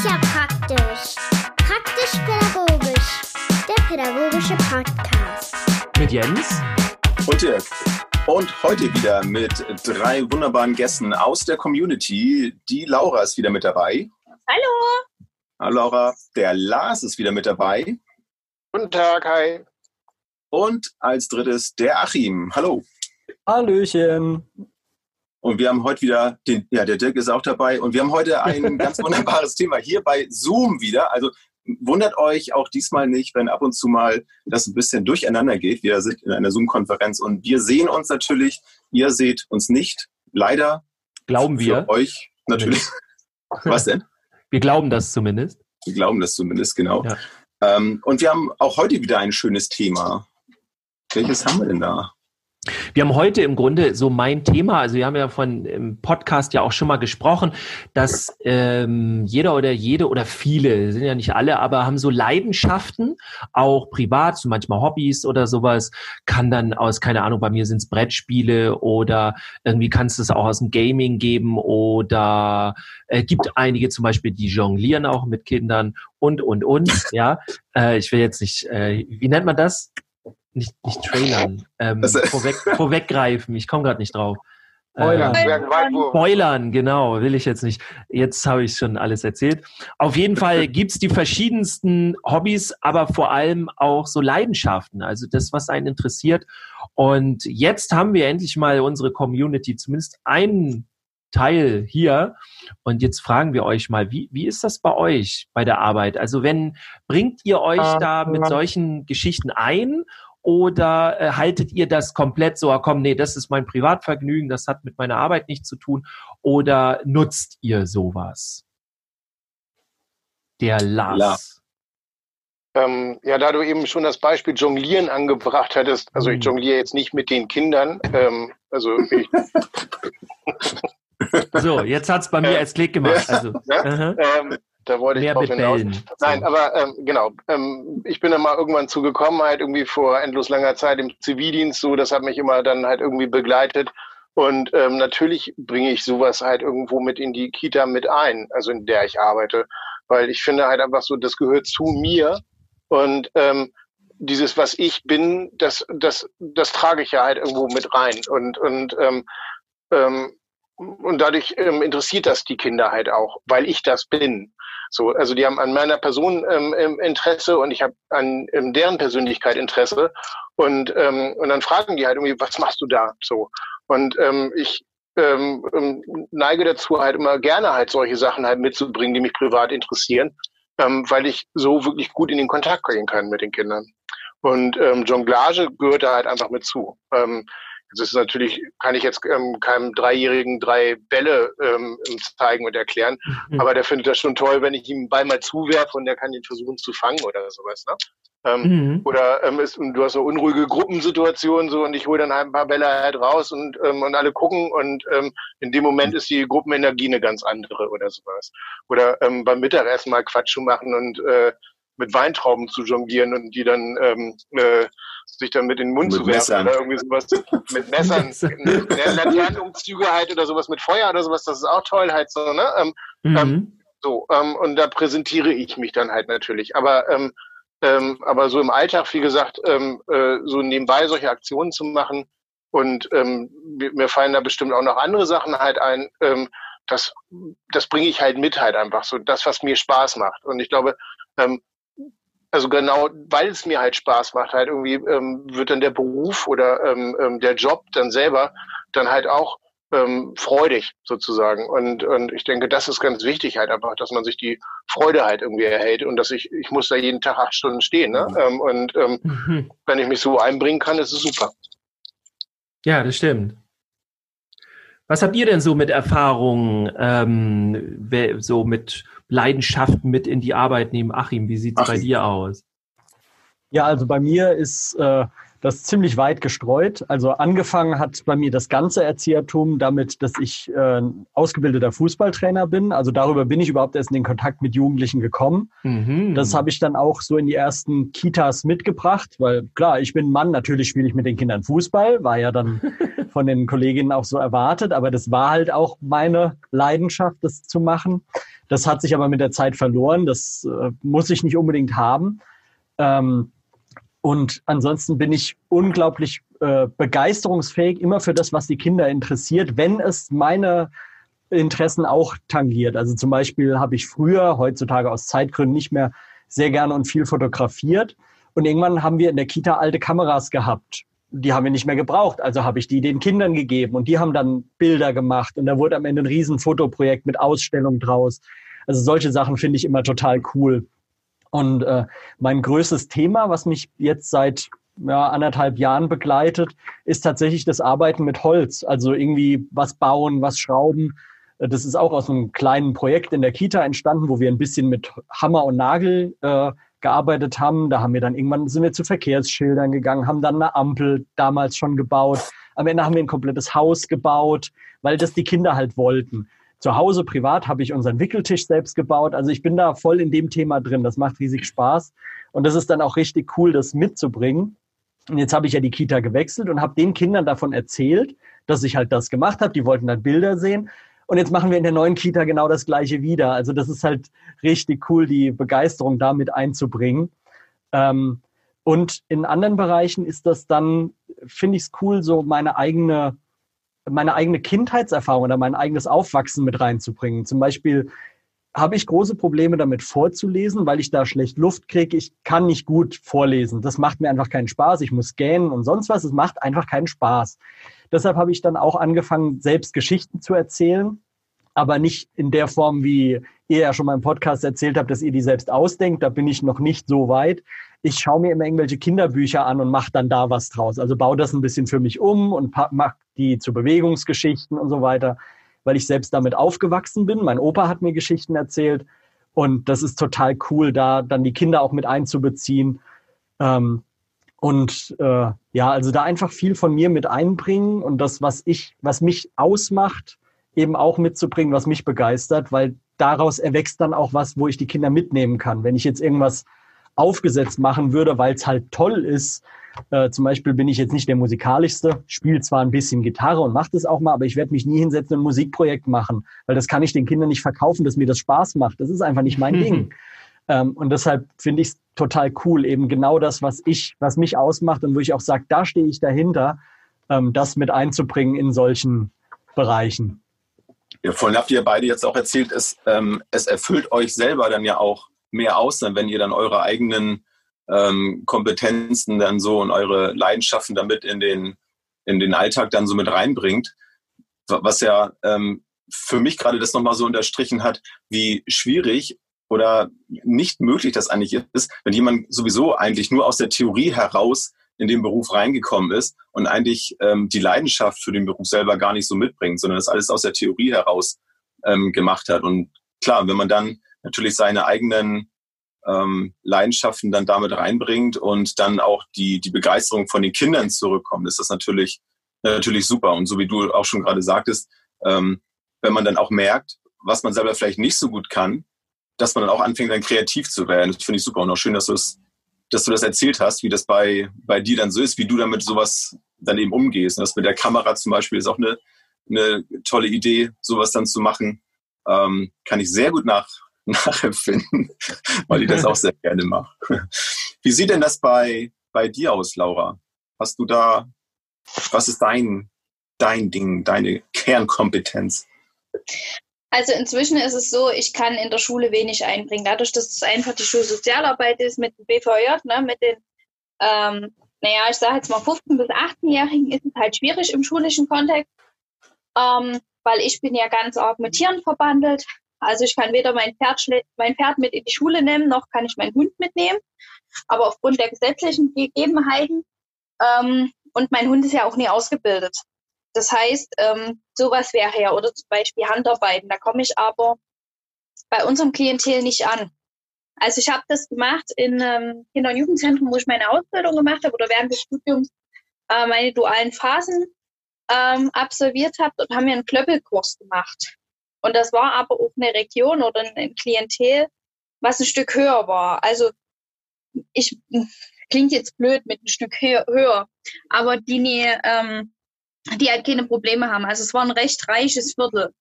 ist ja praktisch. Praktisch-pädagogisch. Der pädagogische Podcast. Mit Jens und Dirk. Und heute wieder mit drei wunderbaren Gästen aus der Community. Die Laura ist wieder mit dabei. Hallo. Hallo Laura. Der Lars ist wieder mit dabei. Guten Tag, hi. Und als drittes der Achim. Hallo. Hallöchen. Und wir haben heute wieder, den, ja, der Dirk ist auch dabei. Und wir haben heute ein ganz wunderbares Thema hier bei Zoom wieder. Also wundert euch auch diesmal nicht, wenn ab und zu mal das ein bisschen durcheinander geht. Wir sind in einer Zoom-Konferenz und wir sehen uns natürlich. Ihr seht uns nicht. Leider. Glauben wir. Euch natürlich. Was denn? Wir glauben das zumindest. Wir glauben das zumindest, genau. Ja. Ähm, und wir haben auch heute wieder ein schönes Thema. Welches haben wir denn da? Wir haben heute im Grunde so mein Thema, also wir haben ja von im Podcast ja auch schon mal gesprochen, dass ähm, jeder oder jede oder viele, sind ja nicht alle, aber haben so Leidenschaften, auch privat, so manchmal Hobbys oder sowas, kann dann aus, keine Ahnung, bei mir sind es Brettspiele oder irgendwie kannst du es auch aus dem Gaming geben oder äh, gibt einige zum Beispiel, die jonglieren auch mit Kindern und, und, und, ja. Äh, ich will jetzt nicht, äh, wie nennt man das? Nicht, nicht trailern, ähm, vorweg, vorweggreifen. Ich komme gerade nicht drauf. Spoilern. Ähm, Spoilern, genau, will ich jetzt nicht. Jetzt habe ich schon alles erzählt. Auf jeden Fall gibt's die verschiedensten Hobbys, aber vor allem auch so Leidenschaften, also das, was einen interessiert. Und jetzt haben wir endlich mal unsere Community, zumindest einen Teil hier. Und jetzt fragen wir euch mal, wie, wie ist das bei euch bei der Arbeit? Also wenn, bringt ihr euch da mit solchen Geschichten ein oder äh, haltet ihr das komplett so, ah, komm, nee, das ist mein Privatvergnügen, das hat mit meiner Arbeit nichts zu tun? Oder nutzt ihr sowas? Der Lars. Ähm, ja, da du eben schon das Beispiel Jonglieren angebracht hattest, also ich hm. jongliere jetzt nicht mit den Kindern, ähm, also ich, So, jetzt hat es bei mir als Klick gemacht. Also, ja, ähm, da wollte ich drauf hinaus. Nein, aber ähm, genau. Ähm, ich bin dann mal irgendwann zugekommen, halt irgendwie vor endlos langer Zeit im Zivildienst, so, das hat mich immer dann halt irgendwie begleitet. Und ähm, natürlich bringe ich sowas halt irgendwo mit in die Kita mit ein, also in der ich arbeite. Weil ich finde halt einfach so, das gehört zu mir. Und ähm, dieses, was ich bin, das, das, das trage ich ja halt irgendwo mit rein. Und, und ähm, ähm, und dadurch ähm, interessiert das die Kinder halt auch, weil ich das bin. So, also die haben an meiner Person ähm, Interesse und ich habe an deren Persönlichkeit Interesse. Und, ähm, und dann fragen die halt irgendwie, was machst du da? So. Und ähm, ich ähm, ähm, neige dazu, halt immer gerne halt solche Sachen halt mitzubringen, die mich privat interessieren, ähm, weil ich so wirklich gut in den Kontakt gehen kann mit den Kindern. Und ähm, Jonglage gehört da halt einfach mit zu. Ähm, das ist natürlich, kann ich jetzt ähm, keinem Dreijährigen drei Bälle ähm, zeigen und erklären, mhm. aber der findet das schon toll, wenn ich ihm einen Ball mal zuwerfe und der kann ihn versuchen zu fangen oder sowas. Ne? Ähm, mhm. Oder ähm, ist, du hast eine unruhige Gruppensituation so und ich hole dann halt ein paar Bälle halt raus und, ähm, und alle gucken und ähm, in dem Moment ist die Gruppenenergie eine ganz andere oder sowas. Oder ähm, beim Mittagessen mal Quatsch machen und äh, mit Weintrauben zu jonglieren und die dann ähm, äh, sich dann mit in den Mund mit zu werfen Messern. oder irgendwie sowas mit Messern, Laternenumzüge halt oder sowas mit Feuer oder sowas, das ist auch toll halt so, ne? Ähm, mhm. ähm, so, ähm, und da präsentiere ich mich dann halt natürlich. Aber ähm, ähm, aber so im Alltag, wie gesagt, ähm, äh, so nebenbei solche Aktionen zu machen und ähm, mir fallen da bestimmt auch noch andere Sachen halt ein, ähm, das, das bringe ich halt mit halt einfach so, das, was mir Spaß macht. Und ich glaube, ähm, also genau, weil es mir halt Spaß macht, halt irgendwie ähm, wird dann der Beruf oder ähm, ähm, der Job dann selber dann halt auch ähm, freudig sozusagen. Und, und ich denke, das ist ganz wichtig halt einfach, dass man sich die Freude halt irgendwie erhält und dass ich, ich muss da jeden Tag acht Stunden stehen. Ne? Ähm, und ähm, mhm. wenn ich mich so einbringen kann, ist es super. Ja, das stimmt. Was habt ihr denn so mit Erfahrungen, ähm, so mit Leidenschaften mit in die Arbeit nehmen? Achim, wie sieht es bei dir aus? Ja, also bei mir ist äh, das ziemlich weit gestreut. Also angefangen hat bei mir das ganze Erziehertum damit, dass ich äh, ausgebildeter Fußballtrainer bin. Also darüber bin ich überhaupt erst in den Kontakt mit Jugendlichen gekommen. Mhm. Das habe ich dann auch so in die ersten Kitas mitgebracht, weil klar, ich bin Mann, natürlich spiele ich mit den Kindern Fußball, war ja dann von den Kolleginnen auch so erwartet, aber das war halt auch meine Leidenschaft, das zu machen. Das hat sich aber mit der Zeit verloren. Das äh, muss ich nicht unbedingt haben. Ähm, und ansonsten bin ich unglaublich äh, begeisterungsfähig immer für das, was die Kinder interessiert, wenn es meine Interessen auch tangiert. Also zum Beispiel habe ich früher, heutzutage aus Zeitgründen nicht mehr sehr gerne und viel fotografiert. Und irgendwann haben wir in der Kita alte Kameras gehabt. Die haben wir nicht mehr gebraucht. Also habe ich die den Kindern gegeben und die haben dann Bilder gemacht. Und da wurde am Ende ein riesen Fotoprojekt mit Ausstellung draus. Also solche Sachen finde ich immer total cool. Und äh, mein größtes Thema, was mich jetzt seit ja, anderthalb Jahren begleitet, ist tatsächlich das Arbeiten mit Holz. Also irgendwie was bauen, was schrauben. Äh, das ist auch aus einem kleinen Projekt in der Kita entstanden, wo wir ein bisschen mit Hammer und Nagel äh, gearbeitet haben. Da haben wir dann irgendwann sind wir zu Verkehrsschildern gegangen, haben dann eine Ampel damals schon gebaut. Am Ende haben wir ein komplettes Haus gebaut, weil das die Kinder halt wollten. Zu Hause privat habe ich unseren Wickeltisch selbst gebaut. Also ich bin da voll in dem Thema drin. Das macht riesig Spaß. Und das ist dann auch richtig cool, das mitzubringen. Und jetzt habe ich ja die Kita gewechselt und habe den Kindern davon erzählt, dass ich halt das gemacht habe. Die wollten dann Bilder sehen. Und jetzt machen wir in der neuen Kita genau das Gleiche wieder. Also das ist halt richtig cool, die Begeisterung damit einzubringen. Ähm, und in anderen Bereichen ist das dann, finde ich es cool, so meine eigene meine eigene Kindheitserfahrung oder mein eigenes Aufwachsen mit reinzubringen. Zum Beispiel habe ich große Probleme damit vorzulesen, weil ich da schlecht Luft kriege. Ich kann nicht gut vorlesen. Das macht mir einfach keinen Spaß. Ich muss gähnen und sonst was. Es macht einfach keinen Spaß. Deshalb habe ich dann auch angefangen, selbst Geschichten zu erzählen, aber nicht in der Form, wie ihr ja schon mal im Podcast erzählt habt, dass ihr die selbst ausdenkt. Da bin ich noch nicht so weit. Ich schaue mir immer irgendwelche Kinderbücher an und mache dann da was draus. Also baue das ein bisschen für mich um und mache die zu Bewegungsgeschichten und so weiter, weil ich selbst damit aufgewachsen bin. Mein Opa hat mir Geschichten erzählt und das ist total cool, da dann die Kinder auch mit einzubeziehen. Ähm, und äh, ja, also da einfach viel von mir mit einbringen und das, was ich, was mich ausmacht, eben auch mitzubringen, was mich begeistert, weil daraus erwächst dann auch was, wo ich die Kinder mitnehmen kann. Wenn ich jetzt irgendwas aufgesetzt machen würde, weil es halt toll ist, äh, zum Beispiel bin ich jetzt nicht der musikalischste, spiele zwar ein bisschen Gitarre und mache das auch mal, aber ich werde mich nie hinsetzen und ein Musikprojekt machen, weil das kann ich den Kindern nicht verkaufen, dass mir das Spaß macht. Das ist einfach nicht mein Ding. Ähm, und deshalb finde ich es total cool, eben genau das, was ich, was mich ausmacht und wo ich auch sage, da stehe ich dahinter, ähm, das mit einzubringen in solchen Bereichen. Ja, vorhin habt ihr beide jetzt auch erzählt, es, ähm, es erfüllt euch selber dann ja auch mehr aus, wenn ihr dann eure eigenen ähm, Kompetenzen dann so und eure Leidenschaften damit in den, in den Alltag dann so mit reinbringt. Was ja ähm, für mich gerade das nochmal so unterstrichen hat, wie schwierig oder nicht möglich das eigentlich ist, wenn jemand sowieso eigentlich nur aus der Theorie heraus in den Beruf reingekommen ist und eigentlich ähm, die Leidenschaft für den Beruf selber gar nicht so mitbringt, sondern das alles aus der Theorie heraus ähm, gemacht hat. Und klar, wenn man dann natürlich seine eigenen ähm, Leidenschaften dann damit reinbringt und dann auch die, die Begeisterung von den Kindern zurückkommt, ist das natürlich, natürlich super. Und so wie du auch schon gerade sagtest, ähm, wenn man dann auch merkt, was man selber vielleicht nicht so gut kann, dass man dann auch anfängt, dann kreativ zu werden. Das finde ich super und auch schön, dass du das, dass du das erzählt hast, wie das bei, bei dir dann so ist, wie du damit sowas dann eben umgehst. Das mit der Kamera zum Beispiel ist auch eine, eine tolle Idee, sowas dann zu machen. Ähm, kann ich sehr gut nach, nachempfinden, weil ich das auch sehr gerne mache. Wie sieht denn das bei, bei dir aus, Laura? Hast du da, was ist dein, dein Ding, deine Kernkompetenz? Also inzwischen ist es so, ich kann in der Schule wenig einbringen. Dadurch, dass es einfach die Schulsozialarbeit ist mit dem BVJ, ne, mit den, ähm, naja, ich sage jetzt mal 15- bis 18-Jährigen, ist es halt schwierig im schulischen Kontext, ähm, weil ich bin ja ganz arg mit Tieren verbandelt. Also ich kann weder mein Pferd, mein Pferd mit in die Schule nehmen, noch kann ich meinen Hund mitnehmen. Aber aufgrund der gesetzlichen Gegebenheiten ähm, und mein Hund ist ja auch nie ausgebildet. Das heißt, ähm, sowas wäre ja, oder zum Beispiel Handarbeiten, da komme ich aber bei unserem Klientel nicht an. Also ich habe das gemacht in ähm, Kinder- und Jugendzentrum, wo ich meine Ausbildung gemacht habe oder während des Studiums äh, meine dualen Phasen ähm, absolviert habe und haben mir einen Klöppelkurs gemacht. Und das war aber auch eine Region oder ein Klientel, was ein Stück höher war. Also ich klingt jetzt blöd mit ein Stück höher, aber die, ähm, die halt keine Probleme haben. Also es war ein recht reiches Viertel.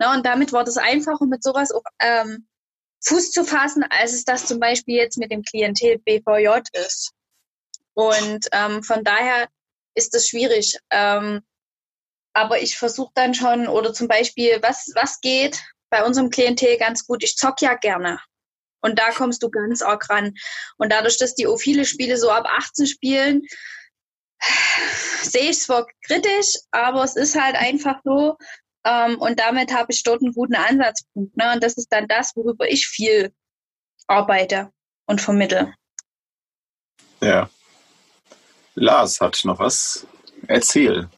Ne? Und damit war das einfacher, mit sowas auch ähm, Fuß zu fassen, als es das zum Beispiel jetzt mit dem Klientel BVJ ist. Und ähm, von daher ist das schwierig. Ähm, aber ich versuche dann schon, oder zum Beispiel, was, was geht bei unserem Klientel ganz gut? Ich zock ja gerne. Und da kommst du ganz arg ran. Und dadurch, dass die viele Spiele so ab 18 spielen, sehe ich es zwar kritisch, aber es ist halt einfach so. Ähm, und damit habe ich dort einen guten Ansatzpunkt. Ne? Und das ist dann das, worüber ich viel arbeite und vermittle. Ja. Lars hat noch was. Erzähl.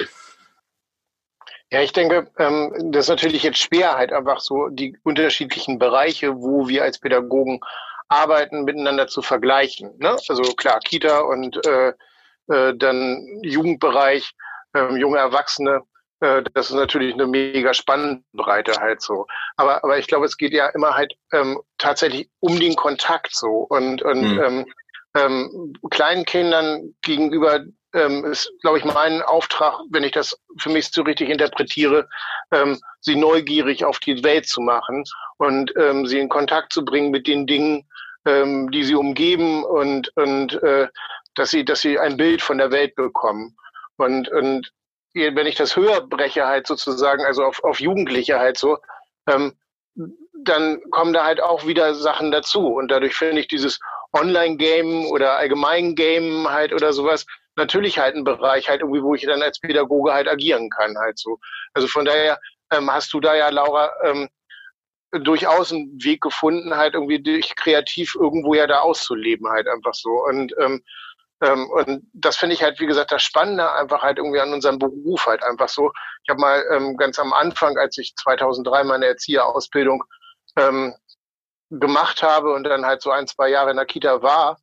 Ja, ich denke, ähm, das ist natürlich jetzt schwer, halt einfach so die unterschiedlichen Bereiche, wo wir als Pädagogen arbeiten, miteinander zu vergleichen. Ne? Also klar, Kita und äh, äh, dann Jugendbereich, äh, junge Erwachsene, äh, das ist natürlich eine mega Spannbreite halt so. Aber, aber ich glaube, es geht ja immer halt ähm, tatsächlich um den Kontakt so und, und mhm. ähm, ähm, kleinen Kindern gegenüber ähm, ist, glaube ich, mein Auftrag, wenn ich das für mich so richtig interpretiere, ähm, sie neugierig auf die Welt zu machen und ähm, sie in Kontakt zu bringen mit den Dingen, ähm, die sie umgeben und, und äh, dass sie, dass sie ein Bild von der Welt bekommen. Und, und wenn ich das höher breche halt sozusagen, also auf, auf Jugendliche halt so, ähm, dann kommen da halt auch wieder Sachen dazu. Und dadurch finde ich dieses Online-Game oder allgemein Game halt oder sowas natürlich halt ein Bereich halt irgendwie, wo ich dann als Pädagoge halt agieren kann halt so. Also von daher ähm, hast du da ja, Laura, ähm, durchaus einen Weg gefunden, halt irgendwie dich kreativ irgendwo ja da auszuleben halt einfach so. Und ähm, ähm, und das finde ich halt, wie gesagt, das Spannende einfach halt irgendwie an unserem Beruf halt einfach so. Ich habe mal ähm, ganz am Anfang, als ich 2003 meine Erzieherausbildung ähm, gemacht habe und dann halt so ein, zwei Jahre in der Kita war,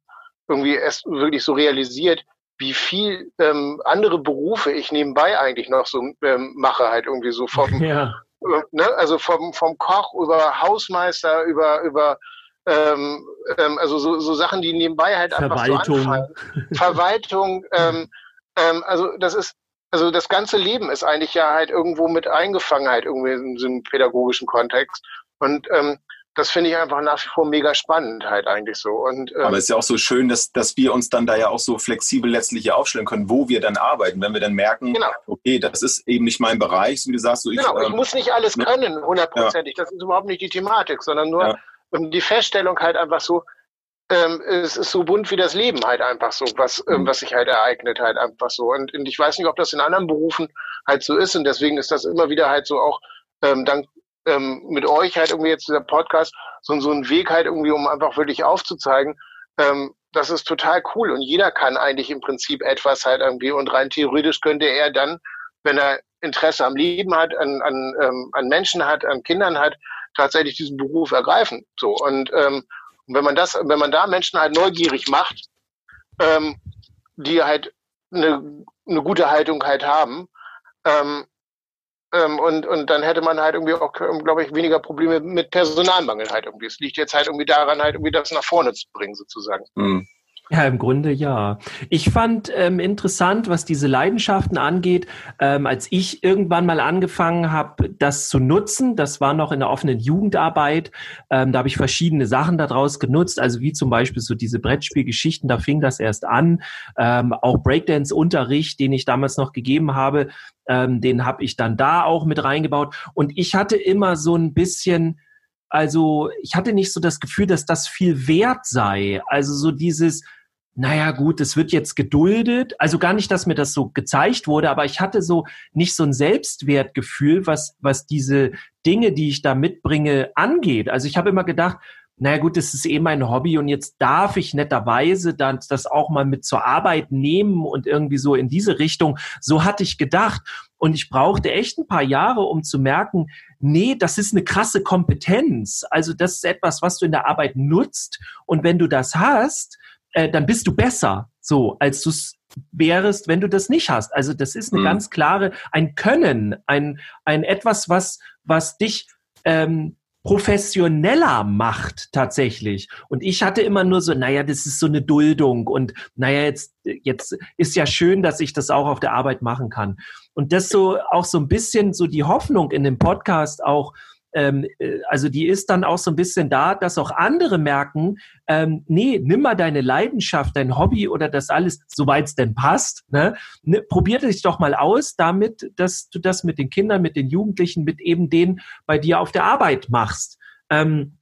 irgendwie erst wirklich so realisiert, wie viel ähm, andere Berufe ich nebenbei eigentlich noch so ähm, mache, halt irgendwie so vom, ja. äh, ne, also vom, vom Koch über Hausmeister, über, über ähm, ähm, also so, so Sachen, die nebenbei halt einfach so anfallen. Verwaltung, ähm, ähm, also das ist, also das ganze Leben ist eigentlich ja halt irgendwo mit eingefangen halt irgendwie in so einem pädagogischen Kontext. Und ähm, das finde ich einfach nach wie vor mega spannend halt eigentlich so. Und, ähm, Aber es ist ja auch so schön, dass, dass wir uns dann da ja auch so flexibel letztlich hier aufstellen können, wo wir dann arbeiten, wenn wir dann merken, genau. okay, das ist eben nicht mein Bereich, wie du sagst. So ich, genau, ich ähm, muss nicht alles ne? können, hundertprozentig. Ja. Das ist überhaupt nicht die Thematik, sondern nur ja. Ähm, die Feststellung halt einfach so, ähm, es ist so bunt wie das Leben halt einfach so, was, ähm, mhm. was sich halt ereignet halt einfach so. Und, und ich weiß nicht, ob das in anderen Berufen halt so ist und deswegen ist das immer wieder halt so auch ähm, dank ähm, mit euch halt irgendwie jetzt dieser Podcast so, so ein Weg halt irgendwie, um einfach wirklich aufzuzeigen, ähm, das ist total cool. Und jeder kann eigentlich im Prinzip etwas halt irgendwie. Und rein theoretisch könnte er dann, wenn er Interesse am Leben hat, an, an, ähm, an Menschen hat, an Kindern hat, tatsächlich diesen Beruf ergreifen. So. Und ähm, wenn man das, wenn man da Menschen halt neugierig macht, ähm, die halt eine, eine gute Haltung halt haben, ähm, ähm, und, und dann hätte man halt irgendwie auch, glaube ich, weniger Probleme mit Personalmangel halt irgendwie. Es liegt jetzt halt irgendwie daran, halt irgendwie das nach vorne zu bringen, sozusagen. Mhm. Ja, im Grunde ja. Ich fand ähm, interessant, was diese Leidenschaften angeht, ähm, als ich irgendwann mal angefangen habe, das zu nutzen. Das war noch in der offenen Jugendarbeit. Ähm, da habe ich verschiedene Sachen daraus genutzt, also wie zum Beispiel so diese Brettspielgeschichten. Da fing das erst an. Ähm, auch Breakdance-Unterricht, den ich damals noch gegeben habe, ähm, den habe ich dann da auch mit reingebaut. Und ich hatte immer so ein bisschen also ich hatte nicht so das Gefühl, dass das viel wert sei. Also so dieses, naja gut, es wird jetzt geduldet. Also gar nicht, dass mir das so gezeigt wurde, aber ich hatte so nicht so ein Selbstwertgefühl, was, was diese Dinge, die ich da mitbringe, angeht. Also ich habe immer gedacht, naja gut, das ist eh mein Hobby und jetzt darf ich netterweise dann das auch mal mit zur Arbeit nehmen und irgendwie so in diese Richtung. So hatte ich gedacht. Und ich brauchte echt ein paar Jahre, um zu merken, nee, das ist eine krasse Kompetenz. Also das ist etwas, was du in der Arbeit nutzt. Und wenn du das hast, äh, dann bist du besser, so als du es wärst, wenn du das nicht hast. Also das ist eine mhm. ganz klare, ein Können, ein, ein etwas, was, was dich ähm, professioneller macht tatsächlich. Und ich hatte immer nur so, naja, das ist so eine Duldung und naja, jetzt, jetzt ist ja schön, dass ich das auch auf der Arbeit machen kann. Und das so auch so ein bisschen so die Hoffnung in dem Podcast auch, ähm, äh, also die ist dann auch so ein bisschen da, dass auch andere merken, ähm, nee, nimm mal deine Leidenschaft, dein Hobby oder das alles, soweit es denn passt, ne? ne probier dich doch mal aus damit, dass du das mit den Kindern, mit den Jugendlichen, mit eben denen bei dir auf der Arbeit machst. Ähm,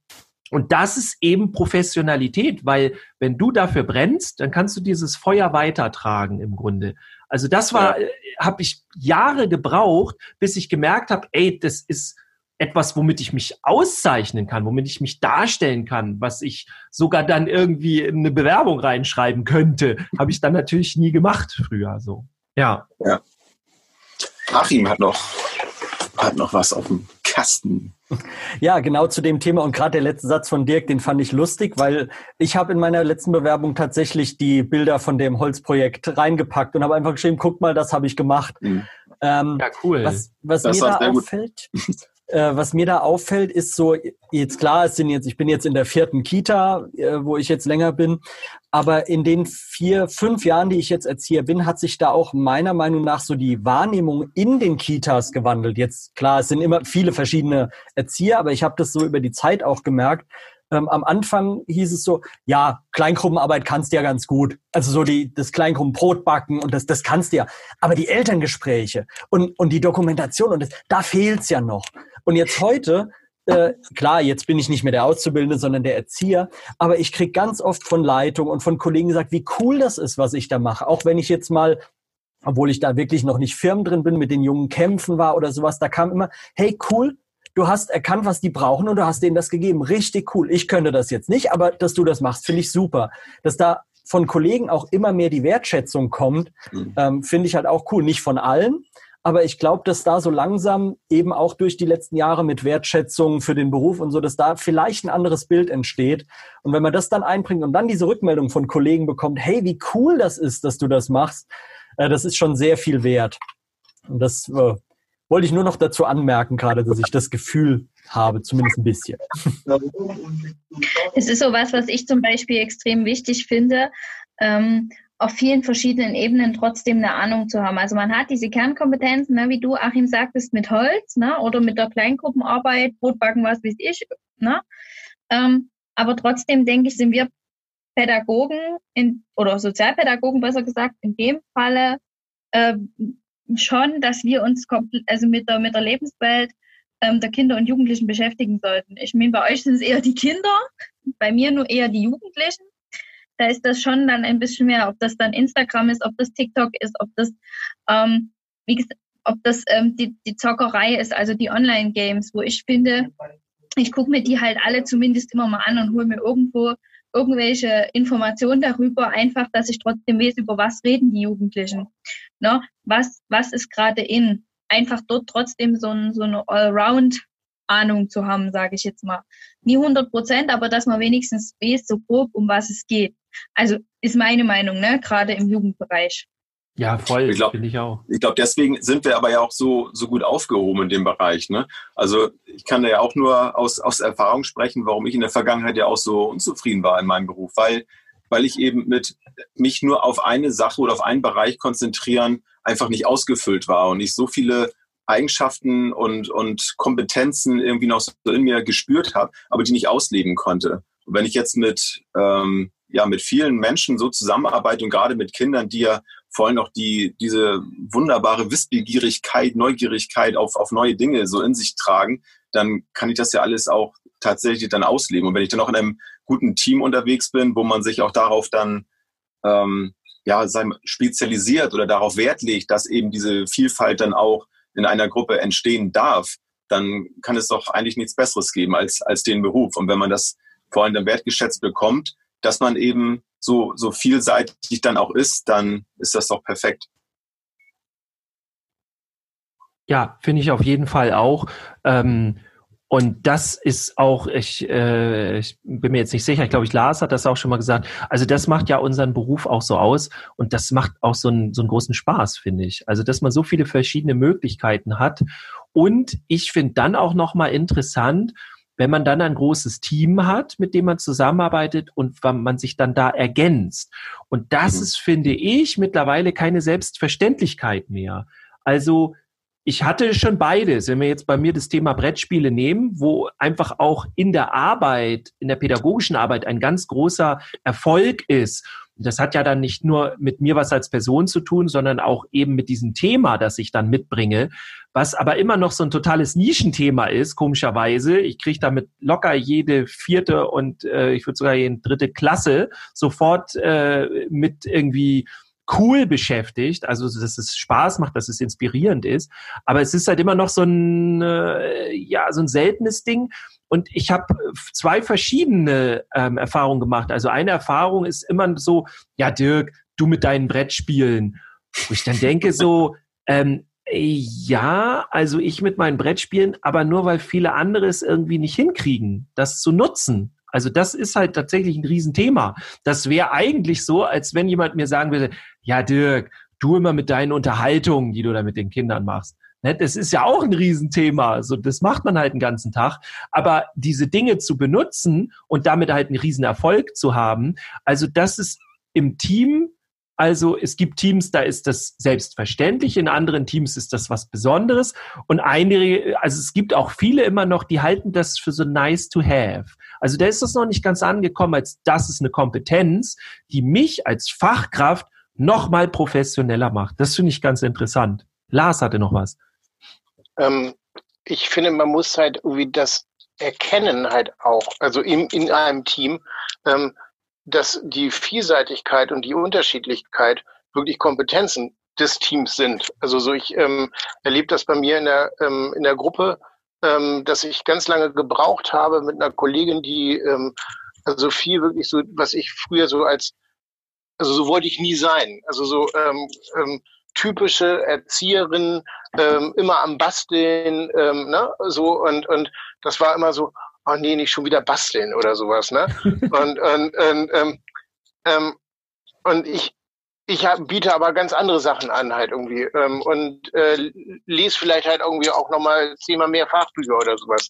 und das ist eben Professionalität, weil wenn du dafür brennst, dann kannst du dieses Feuer weitertragen im Grunde. Also das war, ja. Äh, habe ich Jahre gebraucht, bis ich gemerkt habe, ey, das ist etwas, womit ich mich auszeichnen kann, womit ich mich darstellen kann, was ich sogar dann irgendwie in eine Bewerbung reinschreiben könnte, habe ich dann natürlich nie gemacht früher so. Ja. Ja. Achim hat noch, hat noch was auf dem Kasten. Ja, genau zu dem Thema und gerade der letzte Satz von Dirk, den fand ich lustig, weil ich habe in meiner letzten Bewerbung tatsächlich die Bilder von dem Holzprojekt reingepackt und habe einfach geschrieben, guck mal, das habe ich gemacht. Mhm. Ähm, ja, cool. Was, was mir da auffällt, äh, was mir da auffällt, ist so, jetzt klar, es sind jetzt, ich bin jetzt in der vierten Kita, äh, wo ich jetzt länger bin, aber in den vier, fünf Jahren, die ich jetzt Erzieher bin, hat sich da auch meiner Meinung nach so die Wahrnehmung in den Kitas gewandelt. Jetzt klar, es sind immer viele verschiedene Erzieher, aber ich habe das so über die Zeit auch gemerkt, ähm, am Anfang hieß es so, ja, Kleingruppenarbeit kannst du ja ganz gut. Also so die, das Kleingruppenbrot backen und das, das kannst du ja. Aber die Elterngespräche und, und die Dokumentation und das, da fehlt's ja noch. Und jetzt heute, äh, klar, jetzt bin ich nicht mehr der Auszubildende, sondern der Erzieher, aber ich krieg ganz oft von Leitung und von Kollegen gesagt, wie cool das ist, was ich da mache. Auch wenn ich jetzt mal obwohl ich da wirklich noch nicht firm drin bin, mit den jungen Kämpfen war oder sowas, da kam immer, hey, cool, du hast erkannt, was die brauchen und du hast denen das gegeben. Richtig cool. Ich könnte das jetzt nicht, aber dass du das machst, finde ich super. Dass da von Kollegen auch immer mehr die Wertschätzung kommt, mhm. ähm, finde ich halt auch cool. Nicht von allen, aber ich glaube, dass da so langsam eben auch durch die letzten Jahre mit Wertschätzung für den Beruf und so, dass da vielleicht ein anderes Bild entsteht. Und wenn man das dann einbringt und dann diese Rückmeldung von Kollegen bekommt, hey, wie cool das ist, dass du das machst, äh, das ist schon sehr viel wert. Und das äh, wollte ich nur noch dazu anmerken, gerade, dass ich das Gefühl habe, zumindest ein bisschen. Es ist so was, was ich zum Beispiel extrem wichtig finde. Ähm, auf vielen verschiedenen Ebenen trotzdem eine Ahnung zu haben. Also man hat diese Kernkompetenzen, ne, wie du, Achim, sagtest, mit Holz ne, oder mit der Kleingruppenarbeit, Brotbacken, was weiß ich. Ne? Ähm, aber trotzdem, denke ich, sind wir Pädagogen in, oder Sozialpädagogen besser gesagt, in dem Falle äh, schon, dass wir uns also mit der, mit der Lebenswelt ähm, der Kinder und Jugendlichen beschäftigen sollten. Ich meine, bei euch sind es eher die Kinder, bei mir nur eher die Jugendlichen da ist das schon dann ein bisschen mehr, ob das dann Instagram ist, ob das TikTok ist, ob das, ähm, wie gesagt, ob das ähm, die, die Zockerei ist, also die Online-Games, wo ich finde, ich gucke mir die halt alle zumindest immer mal an und hole mir irgendwo irgendwelche Informationen darüber, einfach, dass ich trotzdem weiß, über was reden die Jugendlichen. Ne? Was, was ist gerade in? Einfach dort trotzdem so, ein, so eine Allround Ahnung zu haben, sage ich jetzt mal. Nie 100 Prozent, aber dass man wenigstens weiß, so grob, um was es geht. Also ist meine Meinung, ne? gerade im Jugendbereich. Ja, voll, ich glaube ich auch. Ich glaube, deswegen sind wir aber ja auch so, so gut aufgehoben in dem Bereich. Ne? Also ich kann ja auch nur aus, aus Erfahrung sprechen, warum ich in der Vergangenheit ja auch so unzufrieden war in meinem Beruf, weil, weil ich eben mit mich nur auf eine Sache oder auf einen Bereich konzentrieren einfach nicht ausgefüllt war und ich so viele Eigenschaften und, und Kompetenzen irgendwie noch so in mir gespürt habe, aber die nicht ausleben konnte. Und wenn ich jetzt mit, ähm, ja, mit vielen Menschen so zusammenarbeite und gerade mit Kindern, die ja vor allem auch die, diese wunderbare Wissbegierigkeit, Neugierigkeit auf, auf neue Dinge so in sich tragen, dann kann ich das ja alles auch tatsächlich dann ausleben. Und wenn ich dann auch in einem guten Team unterwegs bin, wo man sich auch darauf dann ähm, ja, spezialisiert oder darauf Wert legt, dass eben diese Vielfalt dann auch in einer Gruppe entstehen darf, dann kann es doch eigentlich nichts Besseres geben als, als den Beruf. Und wenn man das vor allem dann wertgeschätzt bekommt, dass man eben so, so vielseitig dann auch ist, dann ist das doch perfekt. Ja, finde ich auf jeden Fall auch. Ähm, und das ist auch, ich, äh, ich bin mir jetzt nicht sicher, ich glaube, ich Lars hat das auch schon mal gesagt. Also das macht ja unseren Beruf auch so aus und das macht auch so einen, so einen großen Spaß, finde ich. Also dass man so viele verschiedene Möglichkeiten hat. Und ich finde dann auch nochmal interessant, wenn man dann ein großes Team hat, mit dem man zusammenarbeitet und man sich dann da ergänzt. Und das mhm. ist, finde ich, mittlerweile keine Selbstverständlichkeit mehr. Also ich hatte schon beides. Wenn wir jetzt bei mir das Thema Brettspiele nehmen, wo einfach auch in der Arbeit, in der pädagogischen Arbeit ein ganz großer Erfolg ist. Das hat ja dann nicht nur mit mir was als Person zu tun, sondern auch eben mit diesem Thema, das ich dann mitbringe, was aber immer noch so ein totales Nischenthema ist, komischerweise. Ich kriege damit locker jede vierte und äh, ich würde sogar jede dritte Klasse sofort äh, mit irgendwie cool beschäftigt, also dass es Spaß macht, dass es inspirierend ist. Aber es ist halt immer noch so ein, äh, ja, so ein seltenes Ding. Und ich habe zwei verschiedene ähm, Erfahrungen gemacht. Also eine Erfahrung ist immer so, ja, Dirk, du mit deinen Brettspielen. Wo ich dann denke so, ähm, ja, also ich mit meinen Brettspielen, aber nur weil viele andere es irgendwie nicht hinkriegen, das zu nutzen. Also das ist halt tatsächlich ein Riesenthema. Das wäre eigentlich so, als wenn jemand mir sagen würde, ja Dirk, du immer mit deinen Unterhaltungen, die du da mit den Kindern machst. Ne, das ist ja auch ein Riesenthema. Also das macht man halt den ganzen Tag. Aber diese Dinge zu benutzen und damit halt einen Riesenerfolg zu haben, also das ist im Team also es gibt Teams, da ist das selbstverständlich, in anderen Teams ist das was Besonderes. Und einige, also es gibt auch viele immer noch, die halten das für so nice to have. Also da ist das noch nicht ganz angekommen, als das ist eine Kompetenz, die mich als Fachkraft noch mal professioneller macht. Das finde ich ganz interessant. Lars hatte noch was. Ähm, ich finde, man muss halt irgendwie das erkennen halt auch, also in, in einem Team. Ähm, dass die Vielseitigkeit und die Unterschiedlichkeit wirklich Kompetenzen des Teams sind. Also so ich ähm, erlebe das bei mir in der, ähm, in der Gruppe, ähm, dass ich ganz lange gebraucht habe mit einer Kollegin, die ähm, also viel wirklich so, was ich früher so als, also so wollte ich nie sein. Also so ähm, ähm, typische Erzieherin, ähm, immer am Basteln, ähm, ne, so und und das war immer so, oh nee, nicht schon wieder basteln oder sowas, ne? und, und, und, ähm, ähm, und ich, ich hab, biete aber ganz andere Sachen an halt irgendwie ähm, und äh, lese vielleicht halt irgendwie auch nochmal zehnmal mehr Fachbücher oder sowas.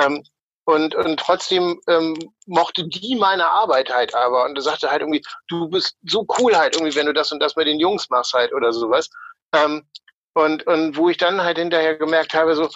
Ähm, und, und trotzdem ähm, mochte die meine Arbeit halt aber und sagte halt irgendwie, du bist so cool halt irgendwie, wenn du das und das mit den Jungs machst halt oder sowas. Ähm, und, und wo ich dann halt hinterher gemerkt habe, so,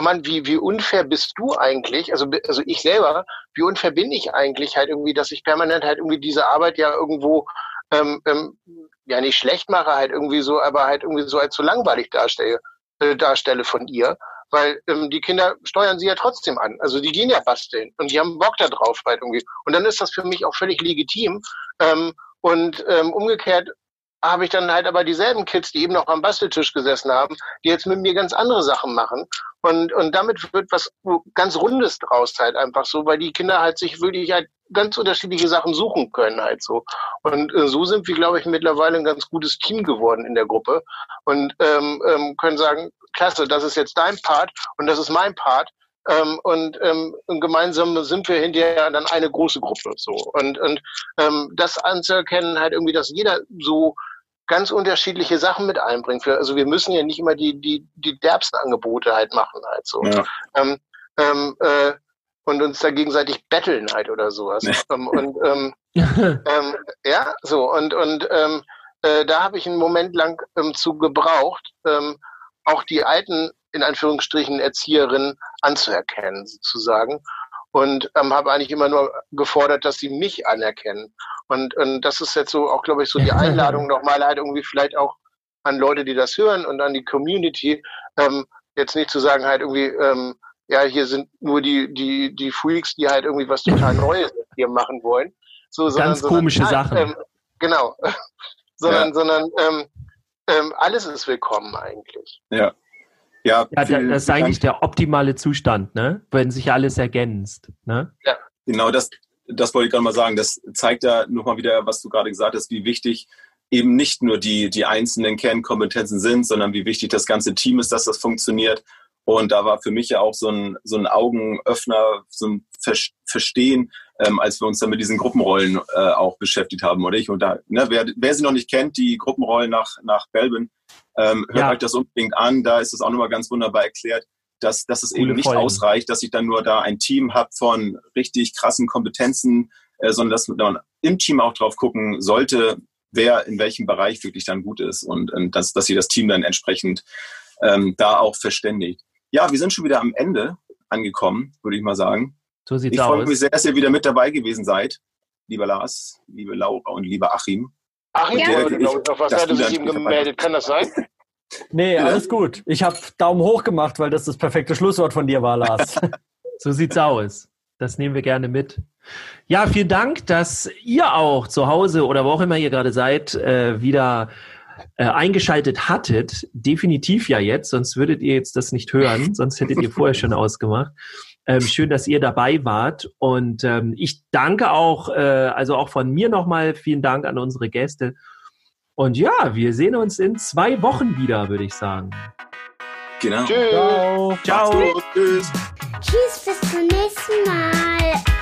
oh Mann, wie, wie unfair bist du eigentlich? Also, also ich selber, wie unfair bin ich eigentlich halt irgendwie, dass ich permanent halt irgendwie diese Arbeit ja irgendwo ähm, ähm, ja nicht schlecht mache, halt irgendwie so, aber halt irgendwie so als so langweilig darstelle, äh, darstelle von ihr. Weil ähm, die Kinder steuern sie ja trotzdem an. Also die gehen ja basteln und die haben Bock da drauf halt irgendwie. Und dann ist das für mich auch völlig legitim. Ähm, und ähm, umgekehrt habe ich dann halt aber dieselben Kids, die eben noch am Basteltisch gesessen haben, die jetzt mit mir ganz andere Sachen machen. Und, und damit wird was ganz Rundes draus halt einfach so, weil die Kinder halt sich wirklich halt ganz unterschiedliche Sachen suchen können halt so. Und äh, so sind wir, glaube ich, mittlerweile ein ganz gutes Team geworden in der Gruppe und ähm, ähm, können sagen, klasse, das ist jetzt dein Part und das ist mein Part. Ähm, und, ähm, und gemeinsam sind wir hinterher dann eine große Gruppe so und und ähm, das anzuerkennen halt irgendwie, dass jeder so ganz unterschiedliche Sachen mit einbringt. Für, also wir müssen ja nicht immer die, die, die derbsten Angebote halt machen halt so. Ja. Ähm, ähm, äh, und uns da gegenseitig betteln halt oder sowas. Ja. Ähm, und ähm, ähm, ja, so und und ähm, äh, da habe ich einen Moment lang zu gebraucht, auch die alten in Anführungsstrichen Erzieherinnen anzuerkennen, sozusagen und ähm, habe eigentlich immer nur gefordert, dass sie mich anerkennen. Und, und das ist jetzt so auch, glaube ich, so die Einladung nochmal halt irgendwie vielleicht auch an Leute, die das hören und an die Community, ähm, jetzt nicht zu sagen halt irgendwie, ähm, ja, hier sind nur die, die, die Freaks, die halt irgendwie was total Neues hier machen wollen. So, sondern, Ganz komische sondern, Sachen. Ähm, genau. sondern, ja. sondern ähm, ähm, alles ist willkommen eigentlich. Ja. Ja, ja das ist eigentlich der optimale Zustand, ne? wenn sich alles ergänzt. Ne? Ja. Genau, das, das wollte ich gerade mal sagen. Das zeigt ja nochmal wieder, was du gerade gesagt hast, wie wichtig eben nicht nur die, die einzelnen Kernkompetenzen sind, sondern wie wichtig das ganze Team ist, dass das funktioniert. Und da war für mich ja auch so ein, so ein Augenöffner, so ein Verstehen, ähm, als wir uns dann mit diesen Gruppenrollen äh, auch beschäftigt haben, oder ich? Und da, ne, wer, wer sie noch nicht kennt, die Gruppenrollen nach, nach Belbin, ähm, hört ja. euch das unbedingt an. Da ist es auch nochmal ganz wunderbar erklärt, dass, dass es Coole eben nicht Folgen. ausreicht, dass ich dann nur da ein Team habe von richtig krassen Kompetenzen, äh, sondern dass man im Team auch drauf gucken sollte, wer in welchem Bereich wirklich dann gut ist und ähm, dass, dass sie das Team dann entsprechend ähm, da auch verständigt. Ja, wir sind schon wieder am Ende angekommen, würde ich mal sagen. So sieht's Ich freue mich sehr, dass ihr wieder mit dabei gewesen seid, lieber Lars, liebe Laura und lieber Achim. Achim Ja. glaube ich, was hatte sich ihm gemeldet. Kann das sein? Nee, Ja. alles gut. Ich habe Daumen hoch gemacht, weil das das perfekte Schlusswort von dir war, Lars. So sieht's aus. Das nehmen wir gerne mit. Ja, vielen Dank, dass ihr auch zu Hause oder wo auch immer ihr gerade seid, äh, wieder äh, eingeschaltet hattet. Definitiv ja jetzt, sonst würdet ihr jetzt das nicht hören, sonst hättet ihr vorher schon ausgemacht. Ähm, schön, dass ihr dabei wart. Und ähm, ich danke auch, äh, also auch von mir nochmal vielen Dank an unsere Gäste. Und ja, wir sehen uns in zwei Wochen wieder, würde ich sagen. Genau. Tschüss. Ciao. Ciao. Tschüss. Tschüss, bis zum nächsten Mal.